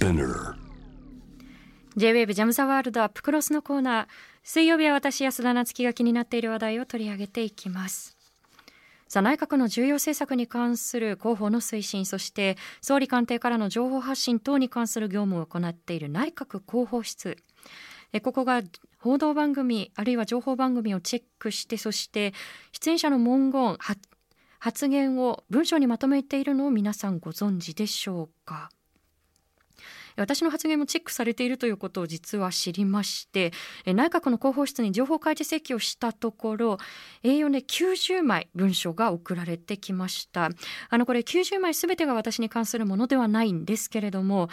Spinner. J-WAVE ジャムザワールドアップクロスのコーナー。水曜日は私安田夏樹が気になっている話題を取り上げていきます。さあ内閣の重要政策に関する広報の推進そして総理官邸からの情報発信等に関する業務を行っている内閣広報室。えここが報道番組あるいは情報番組をチェックしてそして出演者の文言発言を文章にまとめているのを皆さんご存知でしょうか？私の発言もチェックされているということを実は知りまして内閣の広報室に情報開示請求をしたところ A4 で90枚文書が送られてきましたあのこれ90枚すべてが私に関するものではないんですけれども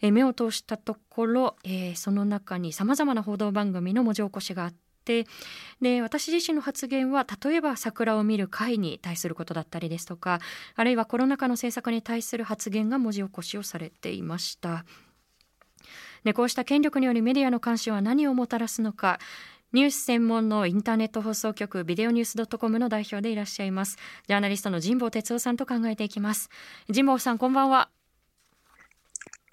目を通したところ、え、その中にさまざまな報道番組の文字起こしがあってで私自身の発言は例えば桜を見る会に対することだったりですとかあるいはコロナ禍の政策に対する発言が文字起こしをされていました。でこうした権力によるメディアの監視は何をもたらすのか。ニュース専門のインターネット放送局ビデオニュース .com の代表でいらっしゃいます。ジャーナリストの神保哲夫さんと考えていきます。神保さんこんばんは。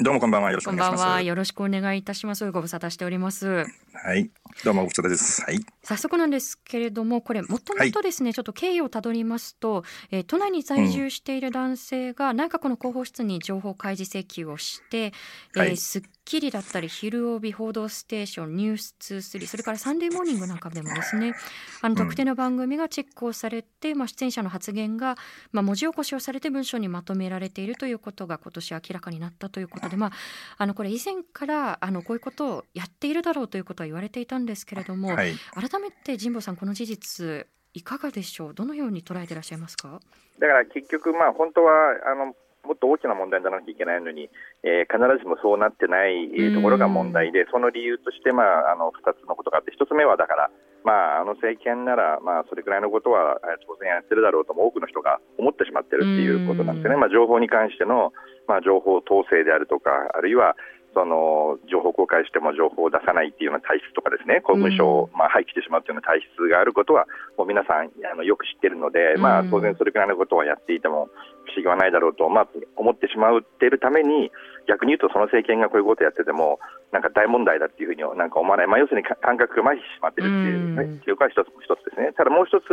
どうもこんばんは。よろしくお願いします。よろしくお願いいたします。ご無沙汰しております。はい。どうもご無沙汰です。はい早速なんですけれどもこれもともとですね、はい、ちょっと経緯をたどりますと、えー、都内に在住している男性が内閣の広報室に情報開示請求をして、うん、えー、スッキリだったり昼帯報道ステーションニュース23それからサンデーモーニングなんかでもですねあの特定の番組がチェックをされて、まあ、出演者の発言が、まあ、文字起こしをされて文章にまとめられているということが今年明らかになったということで、まあ、あのこれ以前からあのこういうことをやっているだろうということは言われていたんですけれども、はい、改めて神保さんこの事実いかがでしょう？どのように捉えていらっしゃいますか？だから結局まあ本当はあのもっと大きな問題にならなきゃいけないのに、えー、必ずしもそうなってないところが問題で、その理由として、まあ、あの2つのことがあって、1つ目はだから、まあ、あの政権なら、まあ、それくらいのことは当然やってるだろうとも多くの人が思ってしまってるっていうことなんですよね、まあ、情報に関しての、まあ、情報統制であるとか、あるいはその情報公開しても情報を出さないっていうような体質とかですね公文書をまあ廃棄してしまうというような体質があることはもう皆さんあのよく知っているので、まあ、当然それくらいのことはやっていても不思議はないだろうと、まあ、思ってしまっているために逆に言うとその政権がこういうことをやっててもなんか大問題だっていうふうになんか思わない、まあ、要するに感覚が麻痺してしまっているっていう、ね、記憶は一つ一つですね。ただもう一つ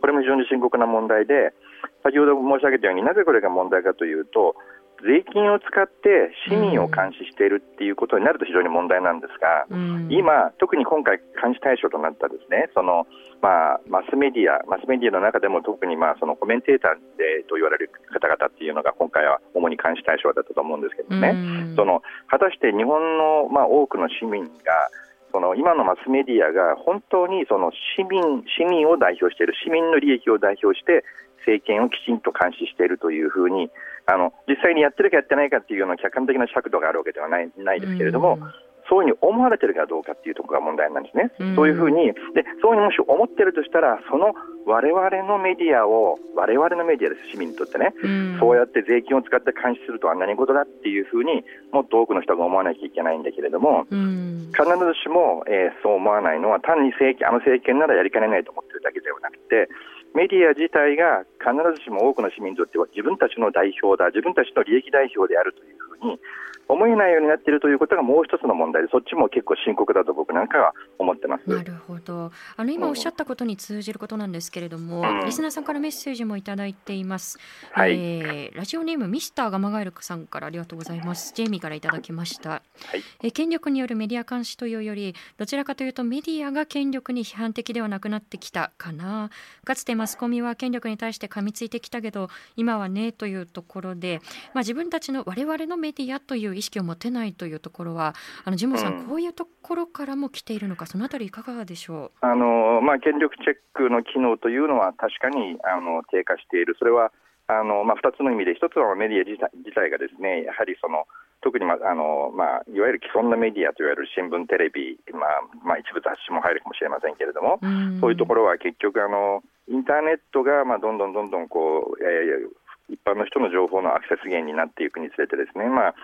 これも非常に深刻な問題で先ほど申し上げたようになぜこれが問題かというと税金を使って市民を監視しているっていうことになると非常に問題なんですが、うん、今、特に今回、監視対象となったですねその、まあ、マスメディア、マスメディアの中でも特にまあそのコメンテーターでと言われる方々っていうのが今回は主に監視対象だったと思うんですけどね、うん、その果たして日本のまあ多くの市民がその今のマスメディアが本当にその市民市民を代表している市民の利益を代表して政権をきちんと監視しているというふうにあの実際にやってるかやってないかっていうような客観的な尺度があるわけではないないですけれども、そういうふうに思われてるかどうかっていうところが問題なんですね。そういうふうにでそういうふうにもし思ってるとしたらその我々のメディアを我々のメディアです市民にとってね、そうやって税金を使って監視するとは何事だっていうふうにもっと多くの人が思わなきゃいけないんだけれども、必ずしも、えー、そう思わないのは単に政権あの政権ならやりかねないと思ってるだけではなくてメディア自体が必ずしも多くの市民にとっては自分たちの代表だ、自分たちの利益代表であるというふうに思えないようになっているということがもう一つの問題で、そっちも結構深刻だと僕なんかは思ってます。なるほど。あの今おっしゃったことに通じることなんですけれども、うん、リスナーさんからメッセージもいただいています。はい、えー、ラジオネームミスターガマガエルさんからありがとうございます。ジェイミーからいただきました。はい、えー、権力によるメディア監視というより、どちらかというとメディアが権力に批判的ではなくなってきたかな。かつてマスコミは権力に対して噛みついてきたけど、今はねというところで、まあ自分たちの我々のメディアという意識を持てないというところはあのジムさん、うん、こういうところからも来ているのかそのあたりいかがでしょう？あの、まあ、権力チェックの機能というのは確かにあの低下している。それはあの、まあ、2つの意味で1つはメディア自体自体がですねやはりその特に、まあのまあ、いわゆる既存のメディアといわれる新聞、テレビ、まあまあ、一部雑誌も入るかもしれませんけれども、そういうところは結局あの、インターネットが、まあ、どんどんどんどんこう、えー、一般の人の情報のアクセス源になっていくにつれてですね、まあ、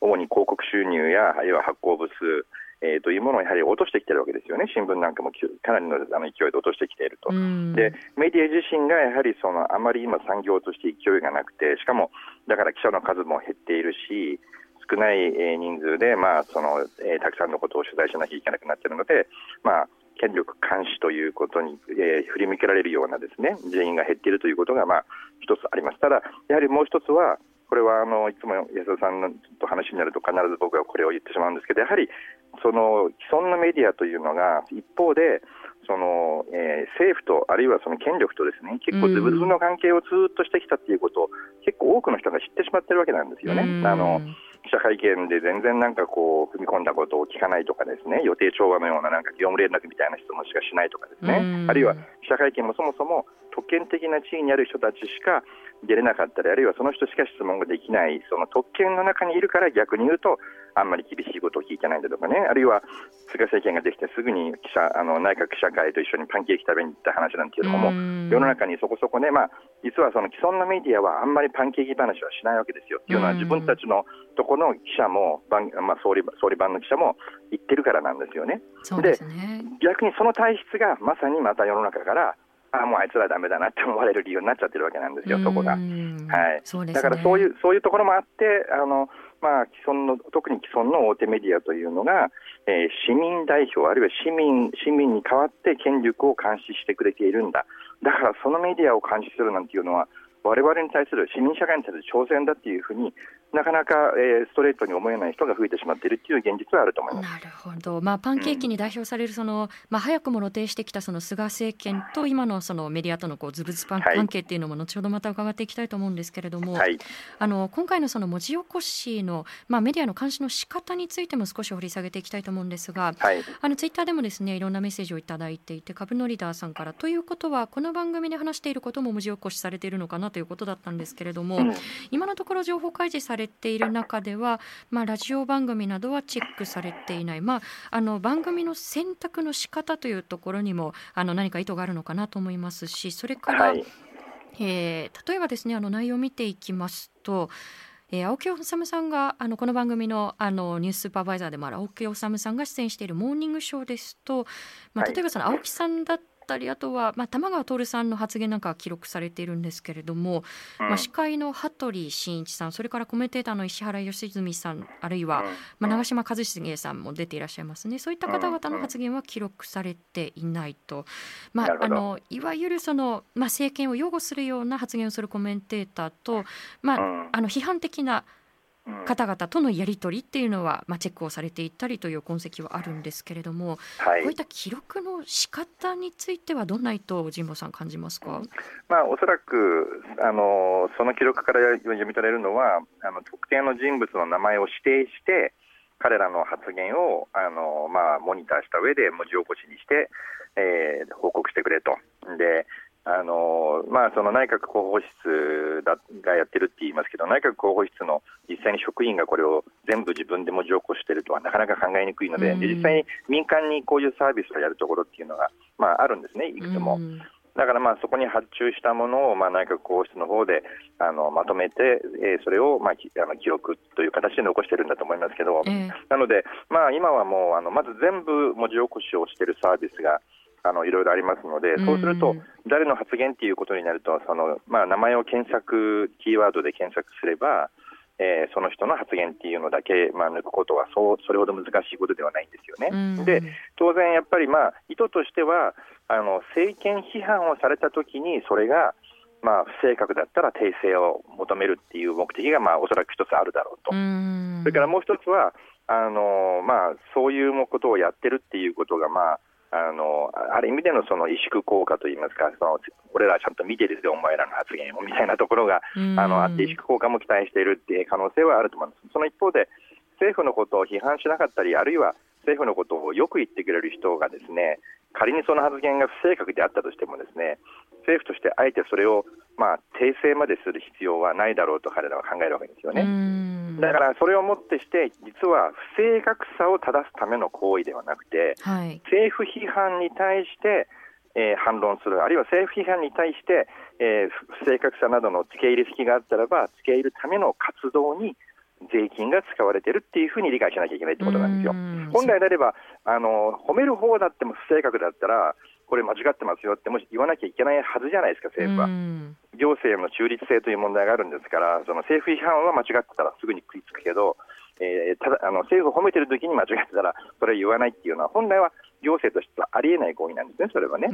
主に広告収入や、あるいは発行部数、えー、というものをやはり落としてきてるわけですよね、新聞なんかもかなりのあの勢いで落としてきていると、でメディア自身がやはりそのあまり今、産業として勢いがなくて、しかもだから記者の数も減っているし、少ない、えー、人数で、まあそのえー、たくさんのことを取材しなきゃいけなくなっているので、まあ、権力監視ということに、えー、振り向けられるようなですね人員が減っているということが、まあ、一つあります。ただ、やはりもう一つは、これはあのいつも安田さんと話になると必ず僕はこれを言ってしまうんですけどやはりその既存のメディアというのが一方でその、えー、政府とあるいはその権力とですね結構ズブズブの関係をずっとしてきたということを結構多くの人が知ってしまってるわけなんですよね。あの記者会見で全然なんかこう踏み込んだことを聞かないとかですね予定調和のようななんか業務連絡みたいな質問しかしないとかですね。あるいは記者会見もそもそも特権的な地位にある人たちしか出れなかったりあるいはその人しか質問ができないその特権の中にいるから逆に言うとあんまり厳しいことを聞いてないんだとかねあるいは菅政権ができてすぐに記者あの内閣記者会と一緒にパンケーキ食べに行った話なんていうのも世の中にそこそこね、まあ、実はその既存のメディアはあんまりパンケーキ話はしないわけですよ。っていうのは自分たちのとこの記者も、まあ、総理総理版の記者も言ってるからなんですよね。で、ね、逆にその体質がまさにまた世の中からあもうあいつらだめだなって思われる理由になっちゃってるわけなんですよ、そこが。はい、ね、だからそういうそういうところもあってあの、まあ、既存の特に既存の大手メディアというのが、えー、市民代表、あるいは市民市民に代わって権力を監視してくれているんだ、だからそのメディアを監視するなんていうのは、我々に対する市民社会に対する挑戦だっていうふうになかなか、えー、ストレートに思えない人が増えてしまっているという現実はあると思います。なるほど、まあ、パンケーキに代表されるその、うん、まあ、早くも露呈してきたその菅政権と今のそのメディアとのこうズブズパン関係っていうのも後ほどまた伺っていきたいと思うんですけれども、はい、あの今回のその文字起こしの、まあ、メディアの監視の仕方についても少し掘り下げていきたいと思うんですが、はい、あのツイッターでもですねいろんなメッセージをいただいていて株のリーダーさんからということはこの番組で話していることも文字起こしされているのかなということだったんですけれども、うん、今のところ情報開示されている中では、まあ、ラジオ番組などはチェックされていない、まあ、あの番組の選択の仕方というところにもあの何か意図があるのかなと思いますしそれから、はい、えー、例えばですねあの内容を見ていきますと。えー、青木治さんがあのこの番組のあのニューススーパーバイザーでもある青木治さんが出演しているモーニングショーですと、まあ、例えばその青木さんだっったりあとは、まあ、玉川徹さんの発言なんかは記録されているんですけれども、うん、まあ、司会の羽鳥慎一さんそれからコメンテーターの石原良純さんあるいは、まあ、長嶋一茂さんも出ていらっしゃいますね。そういった方々の発言は記録されていないと、まあ、あのいわゆるその、まあ、政権を擁護するような発言をするコメンテーターと、まあ、あの批判的な方々とのやり取りっていうのは、まあ、チェックをされていったりという痕跡はあるんですけれども、はい、こういった記録の仕方についてはどんな意図を神保さん感じますか、まあ、おそらくあのその記録から読み取れるのはあの特定の人物の名前を指定して彼らの発言をあの、まあ、モニターした上で文字起こしにして、えー、報告してくれと。であのまあ、その内閣広報室だがやってるって言いますけど内閣広報室の実際に職員がこれを全部自分で文字起こしているとはなかなか考えにくいので、実際に民間にこういうサービスをやるところっていうのが、まあ、あるんですね、いくつも。だからまあそこに発注したものをまあ内閣広報室の方であのまとめて、えー、それをまあきあの記録という形で残してるんだと思いますけど、えー、なので、まあ、今はもうあのまず全部文字起こしをしているサービスがあのいろいろありますので、そうすると、誰の発言っていうことになると、そのまあ、名前を検索、キーワードで検索すれば、えー、その人の発言っていうのだけ、まあ、抜くことはそうそれほど難しいことではないんですよね。で当然、やっぱり、まあ、意図としてはあの政権批判をされたときにそれが、まあ、不正確だったら訂正を求めるっていう目的が、まあ、おそらく一つあるだろうと。それからもう一つはあの、まあ、そういうことをやってるっていうことが、まああのある意味でのその萎縮効果といいますか、その俺らちゃんと見てるぜ、お前らの発言をみたいなところがあのあって、萎縮効果も期待しているっていう可能性はあると思います。その一方で政府のことを批判しなかったり、あるいは政府のことをよく言ってくれる人がですね仮にその発言が不正確であったとしてもですね政府としてあえてそれをまあ訂正までする必要はないだろうと彼らは考えるわけですよね。だからそれをもってして実は不正確さを正すための行為ではなくて、はい、政府批判に対してえー、反論する、あるいは政府批判に対して、えー、不正確さなどの付け入れ隙があったらば、付け入れるための活動に税金が使われているっていうふうに理解しなきゃいけないってことなんですよ。本来であればあの、褒める方だっても不正確だったら、これ間違ってますよってもし言わなきゃいけないはずじゃないですか、政府は。行政の中立性という問題があるんですから、その政府批判は間違ってたらすぐに食いつくけど、えー、ただあの政府を褒めてる時に間違えてたらそれは言わないっていうのは本来は行政としてはありえない行為なんですね、それはね。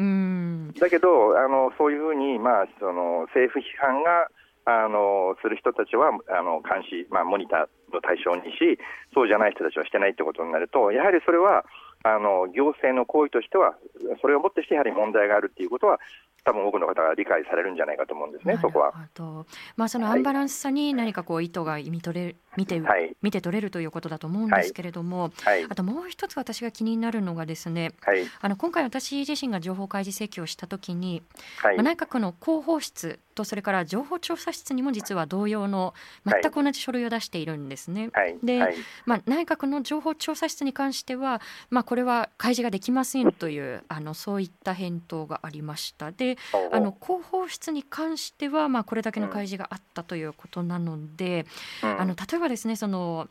だけどあのそういうふうに、まあ、その政府批判があのする人たちはあの監視、まあ、モニターの対象にし、そうじゃない人たちはしてないってことになると、やはりそれはあの行政の行為としては、それをもってしてやはり問題があるっていうことは、多分多くの方が理解されるんじゃないかと思うんですね、そこは。まあ、そのアンバランスさに何かこう意図が見取れ見て、はい、見て取れるということだと思うんですけれども、はい、あともう一つ私が気になるのがですね、はい、あの今回私自身が情報開示請求をしたときに、まあ、内閣の広報室とそれから情報調査室にも実は同様の全く同じ書類を出しているんですね。で、まあ、内閣の情報調査室に関しては、まあ、これは開示ができませんというあのそういった返答がありました。であの広報室に関しては、まあ、これだけの開示があったということなので、あの例えばですねその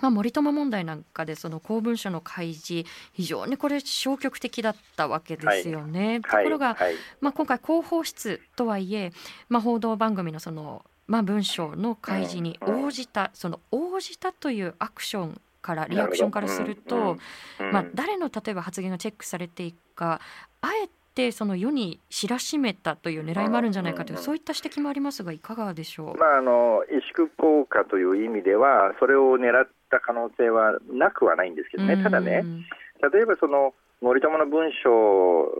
まあ、森友問題なんかでその公文書の開示非常にこれ消極的だったわけですよね。はい、ところが、はい、まあ、今回広報室とはいえ、まあ、報道番組のその、まあ、文章の開示に応じた、その応じたというアクションからリアクションからすると、まあ、誰の例えば発言がチェックされていくかあえてその世に知らしめたという狙いもあるんじゃないかという、そういった指摘もありますが、いかがでしょう、まあ、あの萎縮効果という意味では、それを狙った可能性はなくはないんですけどね、ただね、例えばその森友の文章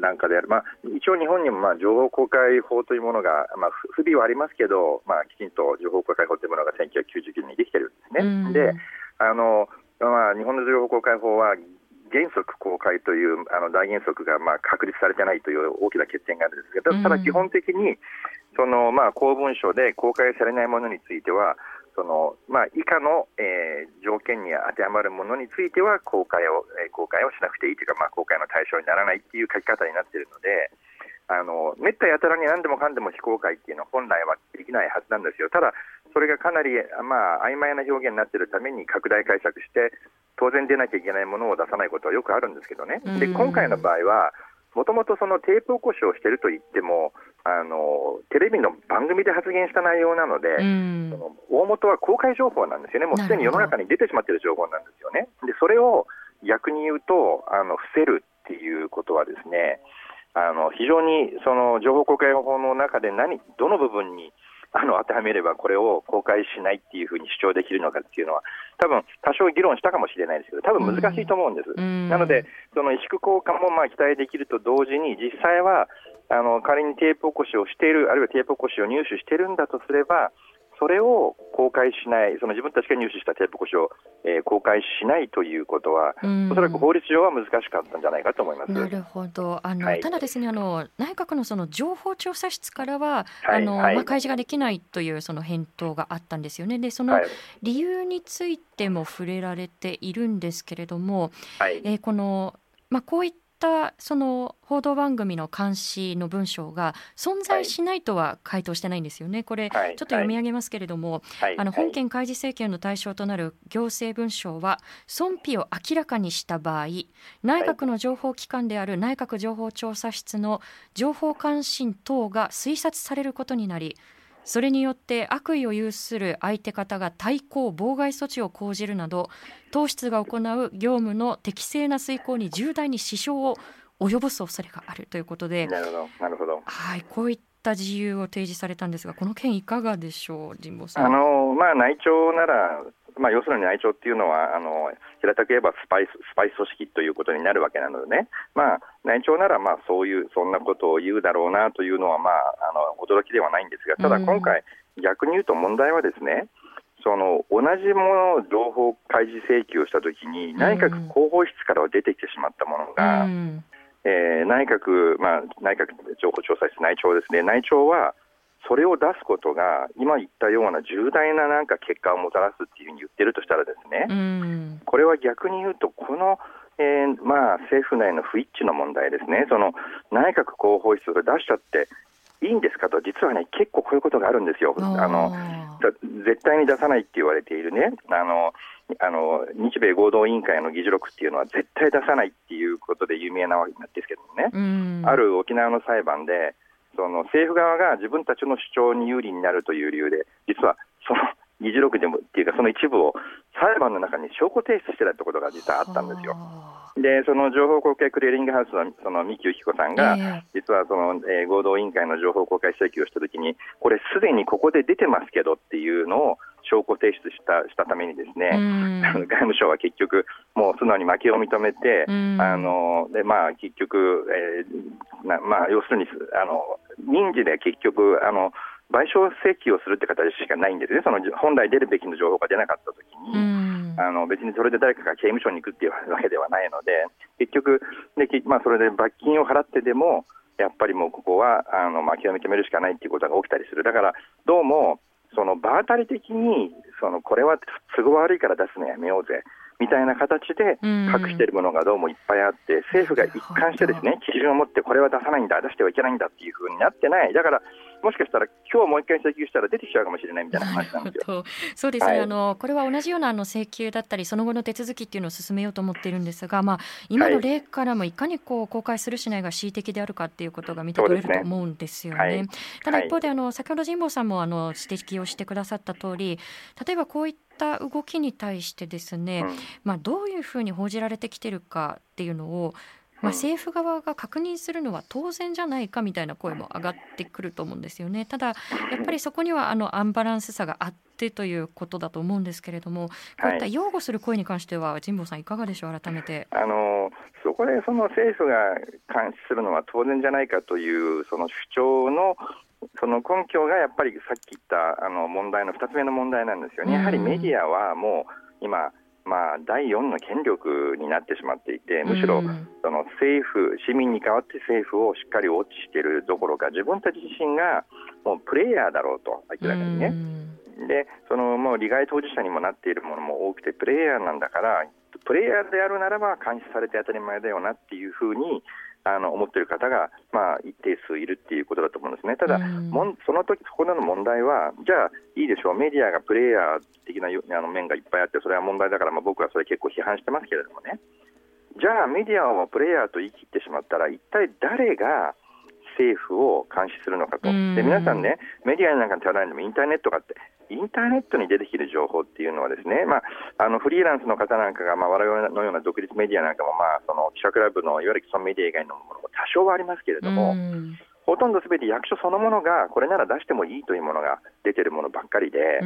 なんかである、まあ、一応日本にもまあ情報公開法というものが、まあ、不備はありますけど、まあ、きちんと情報公開法というものが1999年にできてるんですね。であのまあ、日本の情報公開法は原則公開というあの大原則がまあ確立されてないという大きな欠点があるんですけど、ただ基本的にそのまあ公文書で公開されないものについては、そのまあ、以下の、えー、条件に当てはまるものについては公開を、えー、公開をしなくていいというか、まあ、公開の対象にならないという書き方になっているので、あのめったやたらに何でもかんでも非公開っていうのは本来はできないはずなんですよ。ただそれがかなり、まあ曖昧な表現になっているために拡大解釈して当然出なきゃいけないものを出さないことはよくあるんですけどね、で今回の場合は、もともとそのテープ起こしをしていると言ってもあの、テレビの番組で発言した内容なので、その大元は公開情報なんですよね、もうすでに世の中に出てしまっている情報なんですよね。でそれを逆に言うとあの伏せるっていうことはですねあの非常にその情報公開法の中で何どの部分にあの当てはめればこれを公開しないっていうふうに主張できるのかっていうのは多分多少議論したかもしれないですけど多分難しいと思うんです、うん、なのでその萎縮効果もまあ期待できると同時に実際はあの仮にテープ起こしをしているあるいはテープ起こしを入手しているんだとすればそれを公開しない、その自分たちが入手したテープ越しを、えー、公開しないということは、おそらく法律上は難しかったんじゃないかと思います。なるほど、あの、はい、ただですねあの、内閣のその情報調査室からは、はい、あの、はい、まあ、開示ができないというその返答があったんですよね、でその理由についても触れられているんですけれども、はい、えー、このまあ、こういっったその報道番組の監視の文章が存在しないとは回答してないんですよね、これ、ちょっと読み上げますけれども、あの本件開示請求の対象となる行政文書は、損否を明らかにした場合、内閣の情報機関である内閣情報調査室の情報関心等が推察されることになり、それによって悪意を有する相手方が対抗妨害措置を講じるなど党室が行う業務の適正な遂行に重大に支障を及ぼす恐れがあるということでなるほどなるほど。はいこういった自由を提示されたんですがこの件いかがでしょう神保さん。あのまあ内調ならまあ、要するに内調っていうのはあの平たく言えばスパイススパイ組織ということになるわけなのでね、まあ、内調ならまあそういうそんなことを言うだろうなというのは、まあ、あの驚きではないんですがただ今回、逆に言うと問題はですねその同じものを情報開示請求をしたときに内閣広報室からは出てきてしまったものが、うん、えー、内閣、まあ、内閣情報調査室内調ですね。内調はそれを出すことが今言ったような重大ななんか結果をもたらすっていうふうに言ってるとしたらですね、うん、これは逆に言うとこの、えー、まあ、政府内の不一致の問題ですね。その内閣広報室を出しちゃっていいんですかと実はね結構こういうことがあるんですよ。あの絶対に出さないって言われているね。あのあの日米合同委員会の議事録っていうのは絶対出さないっていうことで有名なわけなんですけどもね、うん、ある沖縄の裁判でその政府側が自分たちの主張に有利になるという理由で、実はその 議事録でもっていうか、その一部を裁判の中に証拠提出してたってことが実はあったんですよ。で、その情報公開クリアリングハウスのその三木由紀子さんが、えー、実はその、えー、合同委員会の情報公開請求をしたときに、これ、すでにここで出てますけどっていうのを証拠提出したしたために、ですね、外務省は結局、もう素直に負けを認めて、あのでまあ、結局、えーなまあ、要するにあの民事で結局あの、賠償請求をするって形しかないんですね、その本来出るべきの情報が出なかったときに、あの別にそれで誰かが刑務所に行くっていうわけではないので、結局、でまあ、それで罰金を払ってでも、やっぱりもうここはあの、まあ、極め決めるしかないっていうことが起きたりする、だからどうも、その場当たり的にそのこれは都合悪いから出すのやめようぜ。みたいな形で隠しているものがどうもいっぱいあって、政府が一貫してですね基準を持ってこれは出さないんだ、出してはいけないんだっていうふうになってない、だからもしかしたら今日もう一回請求したら出てきちゃうかもしれないみたいな話なんですよ。そうですね、はい、あのこれは同じようなあの請求だったりその後の手続きっていうのを進めようと思っているんですが、まあ、今の例からもいかにこう公開するしないが恣意的であるかっていうことが見て取れると思うんですよね。ねはい、ただ一方であの先ほど神保さんもあの指摘をしてくださった通り例えばこういった動きに対してですね、うん、まあ、どういうふうに報じられてきてるかっていうのをまあ、政府側が確認するのは当然じゃないかみたいな声も上がってくると思うんですよね。ただやっぱりそこにはあのアンバランスさがあってということだと思うんですけれども、こういった擁護する声に関しては神保さんいかがでしょう？改めて。あのそこでその政府が監視するのは当然じゃないかというその主張のその根拠がやっぱりさっき言ったあの問題の2つ目の問題なんですよね。やはりメディアはもう今まあ、第4の権力になってしまっていて、むしろその政府、市民に代わって政府をしっかりウォッチしているどころか、自分たち自身がもうプレイヤーだろうと、明らかにね。で、そのもう利害当事者にもなっているものも多くて、プレイヤーなんだから、プレイヤーであるならば監視されて当たり前だよなっていうふうにあの思っている方が、まあ、一定数いるっていうことだと思うんですね、ただ、もんその時そこでの問題は、じゃあいいでしょう、メディアがプレイヤー的なあの面がいっぱいあって、それは問題だから、まあ、僕はそれ結構批判してますけれどもね、じゃあメディアをプレイヤーと言い切ってしまったら、一体誰が政府を監視するのかと、で皆さんね、メディアなんかに頼らないでもインターネットかって、インターネットに出てきる情報っていうのはですね、まあ、あのフリーランスの方なんかが、まあ、我々のような独立メディアなんかも、まあ、その記者クラブのいわゆる既存メディア以外のものも多少はありますけれども、ほとんどすべて役所そのものがこれなら出してもいいというものが出てるものばっかりで、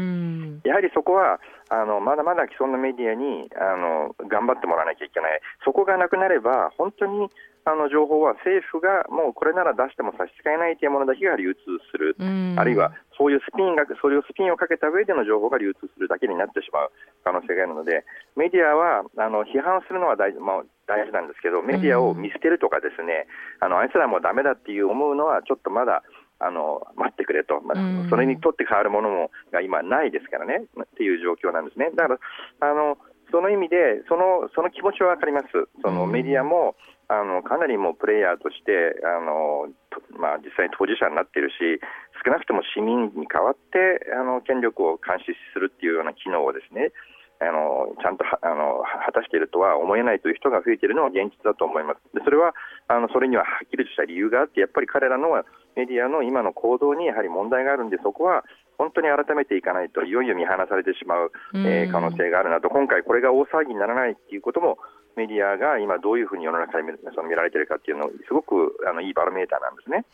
やはりそこはあのまだまだ既存のメディアにあの頑張ってもらわなきゃいけない、そこがなくなれば、本当にあの情報は政府がもうこれなら出しても差し支えないというものだけが流通する、あるいはそういうスピンがそれをスピンをかけた上での情報が流通するだけになってしまう可能性があるので、メディアはあの批判するのは大,、まあ、大事なんですけど、メディアを見捨てるとか、ですね、あのあいつらもだめだっていう思うのは、ちょっとまだ。あの待ってくれと、まあ、それにとって変わるものもが今ないですからねっていう状況なんですね。だからあのその意味でそのその気持ちは分かります、そのメディアもあのかなりもうプレイヤーとしてあの、まあ、実際に当事者になっているし、少なくとも市民に代わってあの権力を監視するっていうような機能をですねあのちゃんとあの果たしているとは思えないという人が増えているのは現実だと思います。でそれはあのそれにははっきりとした理由があって、やっぱり彼らのメディアの今の行動にやはり問題があるんで、そこは本当に改めていかないと、いよいよ見放されてしまう、えー、可能性があるなと、今回、これが大騒ぎにならないということも、メディアが今、どういうふうに世の中で見その見られているかっていうのを、すごくあのいいバロメーターなんですね。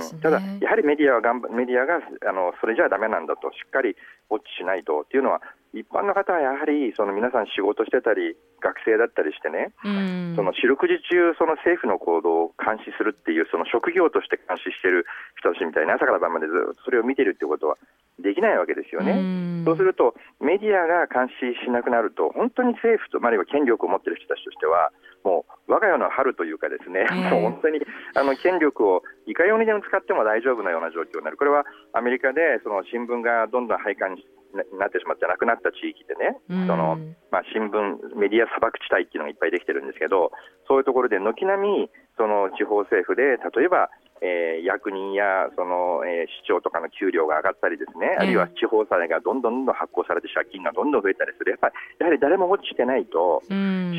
すね。うん、ただ、やはりメディアは頑張メディアがあのそれじゃだめなんだと、しっかりウォッチしないとっていうのは、一般の方はやはりその皆さん仕事してたり学生だったりしてね、その四六時中その政府の行動を監視するっていうその職業として監視している人たちみたいに朝から晩までずっとそれを見てるってことはできないわけですよね。そうするとメディアが監視しなくなると本当に政府とあるいは権力を持っている人たちとしてはもう我が世の春というかですね、もう本当にあの権力をいかようにでも使っても大丈夫なような状況になる。これはアメリカでその新聞がどんどん配管になってしまってなくなった地域でね、そのまあ、新聞、メディア砂漠地帯っていうのがいっぱいできてるんですけど、そういうところで軒並みその地方政府で、例えば、えー、役人やその、えー、市長とかの給料が上がったりですね、あるいは地方債がどんどんどんどん発行されて借金がどんどん増えたりする、やっぱりやはり誰も落ちてないと、市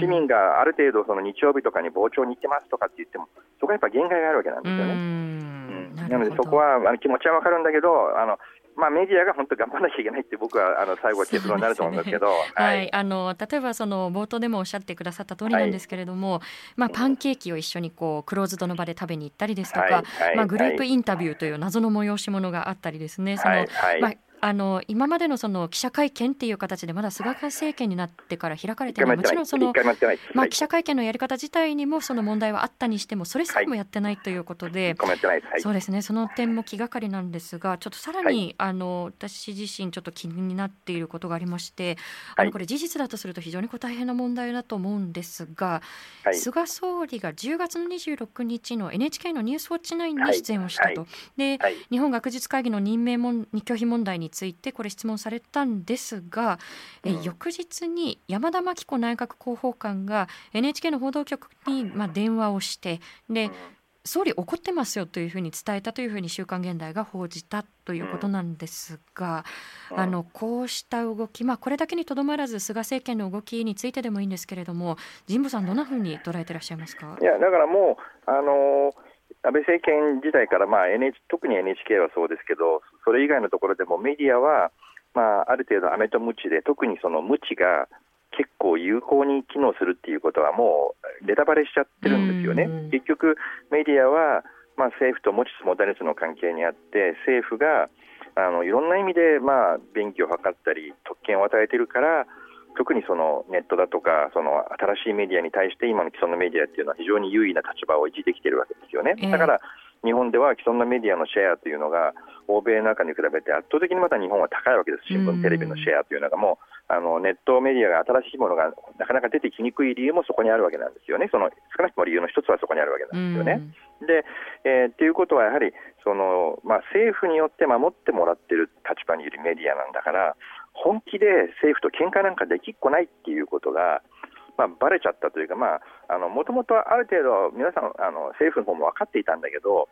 民がある程度その日曜日とかに傍聴に行ってますとかって言っても、そこはやっぱ限界があるわけなんですよね。うん。なのでそこはあの気持ちはわかるんだけどあのまあ、メディアが本当頑張らなきゃいけないって僕はあの最後は結論になると思うんですけど、ね、はい、あの例えばその冒頭でもおっしゃってくださった通りなんですけれども、はい、まあ、パンケーキを一緒にこうクローズドの場で食べに行ったりですとか、はい、まあ、グループインタビューという謎の催し物があったりですね、そのまああの今までのその記者会見っていう形でまだ菅政権になってから開かれてい。るもちろんその、まあ、記者会見のやり方自体にもその問題はあったにしてもそれさえもやってないということで、そうですね。その点も気がかりなんですがちょっとさらに、あの私自身ちょっと気になっていることがありましてあのこれ事実だとすると非常に大変な問題だと思うんですが、菅総理が10月の26日の NHK のニュースウォッチ9に出演をしたと、で日本学術会議の任命も拒否問題についてこれ質問されたんですが、うん、え翌日に山田真紀子内閣広報官が NHK の報道局にまあ電話をしてで、うん。総理怒ってますよというふうに伝えたというふうに週刊現代が報じたということなんですが、うん、あのこうした動き、まあ、これだけにとどまらず菅政権の動きについてでもいいんですけれども神保さんどんなふうに捉えていらっしゃいますか？いやだからもうあのー安倍政権時代から、まあ NH、特に NHK はそうですけど、それ以外のところでもメディアは、まあ、ある程度、アメとムチで、特にそのムチが結構有効に機能するっていうことは、もうネタバレしちゃってるんですよね。結局、メディアは、まあ、政府と持ちつ持たれつの関係にあって、政府があのいろんな意味で、まあ、便宜を図ったり、特権を与えているから、特にそのネットだとかその新しいメディアに対して今の既存のメディアっていうのは非常に優位な立場を維持できているわけですよね。だから日本では既存のメディアのシェアというのが欧米の中に比べて圧倒的にまた日本は高いわけです、新聞、テレビのシェアというのが。もうあのネットメディアが新しいものがなかなか出てきにくい理由もそこにあるわけなんですよね、その少なくとも理由の一つはそこにあるわけなんですよね。で、えー、っていうことはやはりその、まあ、政府によって守ってもらっている立場にいるメディアなんだから本気で政府と喧嘩なんかできっこないっていうことが、まあ、バレちゃったというか、もともとある程度、皆さんあの、政府の方も分かっていたんだけど、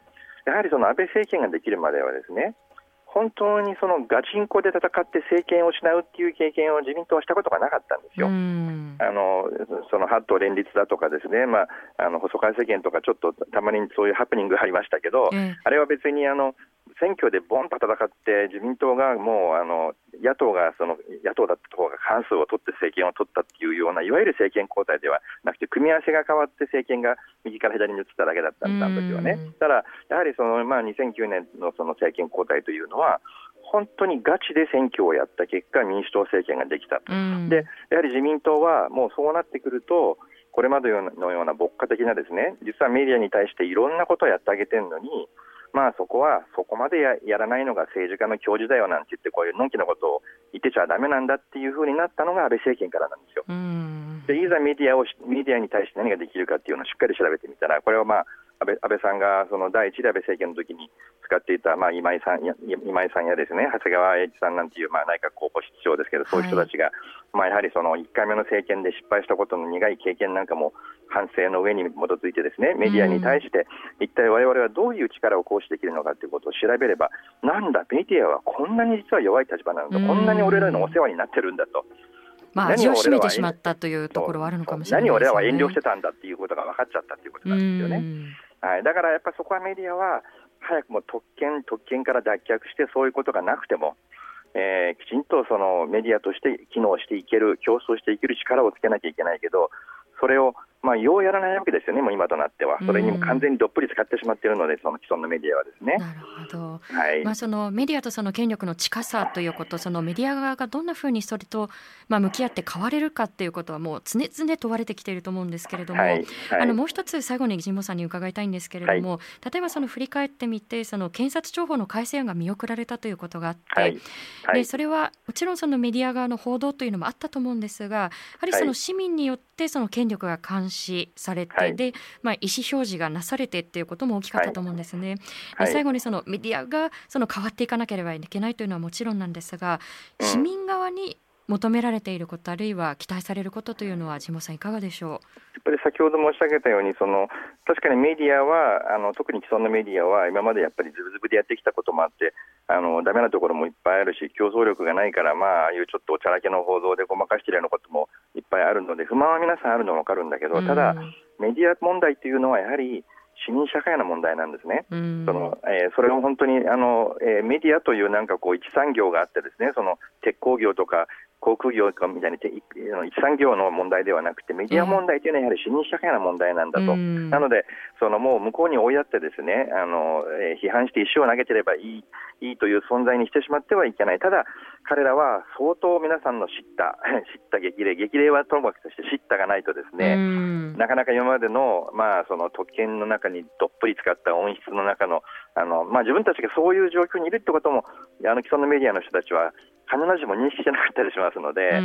やはりその安倍政権ができるまではですね、本当にそのガチンコで戦って政権を失うっていう経験を自民党はしたことがなかったんですよ。あのその八党連立だとかですね、まあ、あの細川政権とかちょっとたまにそういうハプニングがありましたけど、あれは別にあの選挙でボンと戦って自民党がもうあの野党がその野党だった方が過半数を取って政権を取ったっていうようないわゆる政権交代ではなくて組み合わせが変わって政権が右から左に移っただけだったんですよね。ただやはりその、まあ、2009年のその政権交代というのは本当にガチで選挙をやった結果民主党政権ができた。でやはり自民党はもうそうなってくるとこれまでのような牧歌的なですね実はメディアに対していろんなことをやってあげてるのにまあ、そこはそこまでややらないのが政治家の教授だよなんて言ってこういうのんきなことを言ってちゃだめなんだっていうふうになったのが安倍政権からなんですよ。でいざメディアをメディアに対して何ができるかっていうのをしっかり調べてみたらこれはまあ安倍安倍さんがその第一で安倍政権の時に使っていた、まあ、今井さんや今井さんやですね長谷川栄一さんなんていう、まあ、内閣候補室長ですけど、そういう人たちが、はい、まあ、やはりその1回目の政権で失敗したことの苦い経験なんかも反省の上に基づいてですねメディアに対して、一体我々はどういう力を行使できるのかということを調べれば、なんだ、メディアはこんなに実は弱い立場なのだ、こんなに俺らのお世話になってるんだと。まあ、味を占めてしまったというところはあるのかもしれない、ね、何俺らは遠慮してたんだっていうことが分かっちゃったということなんですよね。はい、だからやっぱりそこはメディアは早くも特権、特権から脱却してそういうことがなくても、えー、きちんとそのメディアとして機能していける、競争していける力をつけなきゃいけないけど、それをまあ、ようやらないわけですよね、もう今となっては、それにも完全にどっぷり使ってしまっているので、その既存のメディアはですね。なるほど、はい。まあ、そのメディアとその権力の近さということ、そのメディア側がどんなふうにそれと、まあ、向き合って変われるかということは、もう常々問われてきていると思うんですけれども、はい。はい、あのもう一つ、最後に神保さんに伺いたいんですけれども、例えばその振り返ってみて、その検察庁法の改正案が見送られたということがあって、でそれはもちろんそのメディア側の報道というのもあったと思うんですが、やはりその市民によってその権力が監視されて、はい、で、まあ、意思表示がなされてっていうことも大きかったと思うんですね。はい、最後にそのメディアがその変わっていかなければいけないというのはもちろんなんですが、市民側に求められていること、あるいは期待されることというのは、地元さん、いかがでしょう？やっぱり先ほど申し上げたように、その確かにメディアはあの、特に既存のメディアは、今までやっぱりズブズブでやってきたこともあって、あのダメなところもいっぱいあるし、競争力がないから、まあ、ああいうちょっとおちゃらけの報道でごまかしているようなこともいっぱいあるので、不満は皆さんあるのは分かるんだけど、ただ、メディア問題というのはやはり市民社会の問題なんですね。そのえー、それを本当にあの、えー、メディアというなんかこう一産業があってですね、その鉄鋼業とか航空業みたいに一産業の問題ではなくて、メディア問題というのはやはり市民社会の問題なんだと、なので、そのもう向こうに追いやってですねあの、えー、批判して石を投げてればいいいいという存在にしてしまってはいけない、ただ、彼らは相当皆さんの知った、知った激励、激励はともかくとして知ったがないと、ですねなかなか今までの,、まあその特権の中にどっぷり使った音質の中のあの、まあ、自分たちがそういう状況にいるってことも、あの既存のメディアの人たちは必ずしも認識してなかったりしますので、あ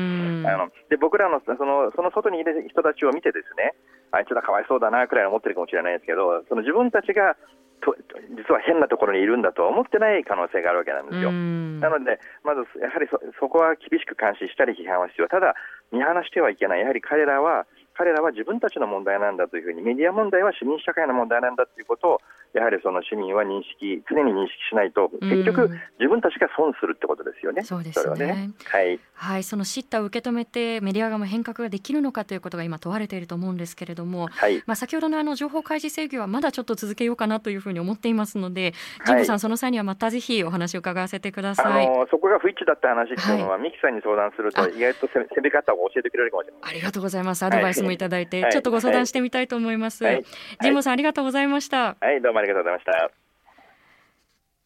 ので僕らのそのその外にいる人たちを見て、ですねあいつらかわいそうだなくらい思ってるかもしれないですけど、その自分たちがと実は変なところにいるんだとは思ってない可能性があるわけなんですよ。なので、まずやはりそそこは厳しく監視したり批判は必要、ただ見放してはいけない、やはり彼らは彼らは自分たちの問題なんだというふうにメディア問題は市民社会の問題なんだということをやはりその市民は認識常に認識しないと結局自分たちが損するってことですよね。そうですね、ね、はい、はい、その叱咤を受け止めてメディア側も変革ができるのかということが今問われていると思うんですけれども、はい、まあ先ほどのあの情報開示制御はまだちょっと続けようかなというふうに思っていますので、神保さんその際にはまたぜひお話を伺わせてください。あのそこが不一致だった話っていうのは、はい、ミキさんに相談すると意外と攻め方を教えてくれるかもしれない。ありがとうございます。アドバイスもいただいて、ちょっとご相談してみたいと思います。はい、神保さんありがとうございました。はい、どうもありがとうございました。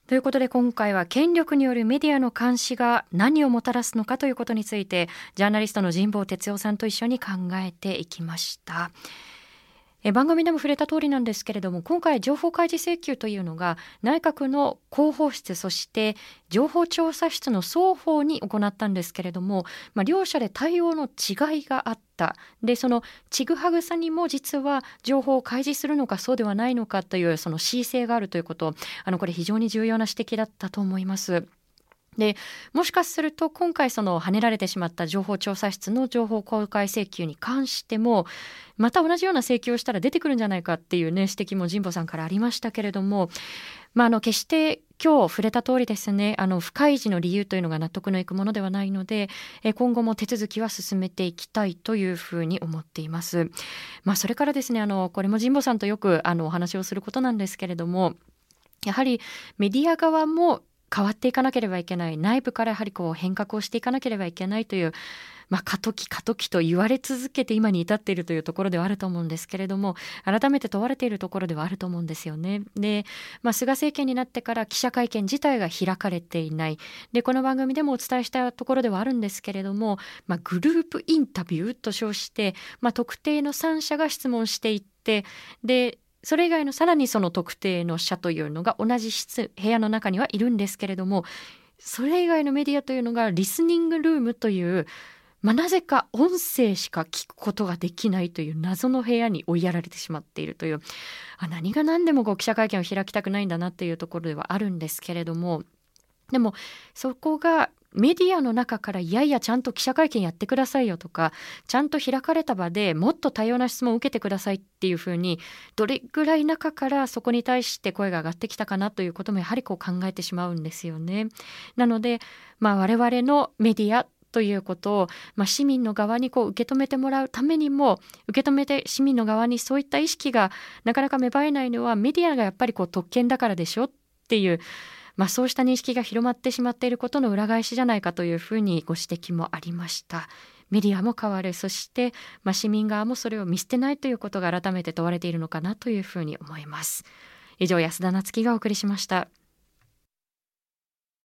ということで今回は権力によるメディアの監視が何をもたらすのかということについてジャーナリストの神保哲夫さんと一緒に考えていきました。え番組でも触れた通りなんですけれども今回情報開示請求というのが内閣の広報室そして情報調査室の双方に行ったんですけれども、まあ、両者で対応の違いがあったでそのちぐはぐさにも実は情報を開示するのかそうではないのかというその恣意性があるということあのこれ非常に重要な指摘だったと思います。でもしかすると今回その跳ねられてしまった情報調査室の情報公開請求に関してもまた同じような請求をしたら出てくるんじゃないかっていうね指摘も神保さんからありましたけれども、まあ、あの決して今日触れた通りですねあの不開示の理由というのが納得のいくものではないので今後も手続きは進めていきたいというふうに思っています。まあ、それからですねあのこれも神保さんとよくあのお話をすることなんですけれどもやはりメディア側も変わっていかなければいけない内部からやはりこう変革をしていかなければいけないという、まあ、過渡期過渡期と言われ続けて今に至っているというところではあると思うんですけれども改めて問われているところではあると思うんですよね。で、まあ、菅政権になってから記者会見自体が開かれていないでこの番組でもお伝えしたところではあるんですけれども、まあ、グループインタビューと称して、まあ、特定の3社が質問していってでそれ以外のさらにその特定の社というのが同じ室部屋の中にはいるんですけれどもそれ以外のメディアというのがリスニングルームというまあ、なぜか音声しか聞くことができないという謎の部屋に追いやられてしまっているというあ何が何でもこう記者会見を開きたくないんだなというところではあるんですけれどもでもそこがメディアの中からいやいやちゃんと記者会見やってくださいよとかちゃんと開かれた場でもっと多様な質問を受けてくださいっていうふうにどれぐらい中からそこに対して声が上がってきたかなということもやはりこう考えてしまうんですよね。なので、まあ、我々のメディアということを、まあ、市民の側にこう受け止めてもらうためにも受け止めて市民の側にそういった意識がなかなか芽生えないのはメディアがやっぱりこう特権だからでしょっていうまあ、そうした認識が広まってしまっていることの裏返しじゃないかというふうにご指摘もありました。メディアも変わるそして、まあ、市民側もそれを見捨てないということが改めて問われているのかなというふうに思います。以上安田夏樹がお送りしました。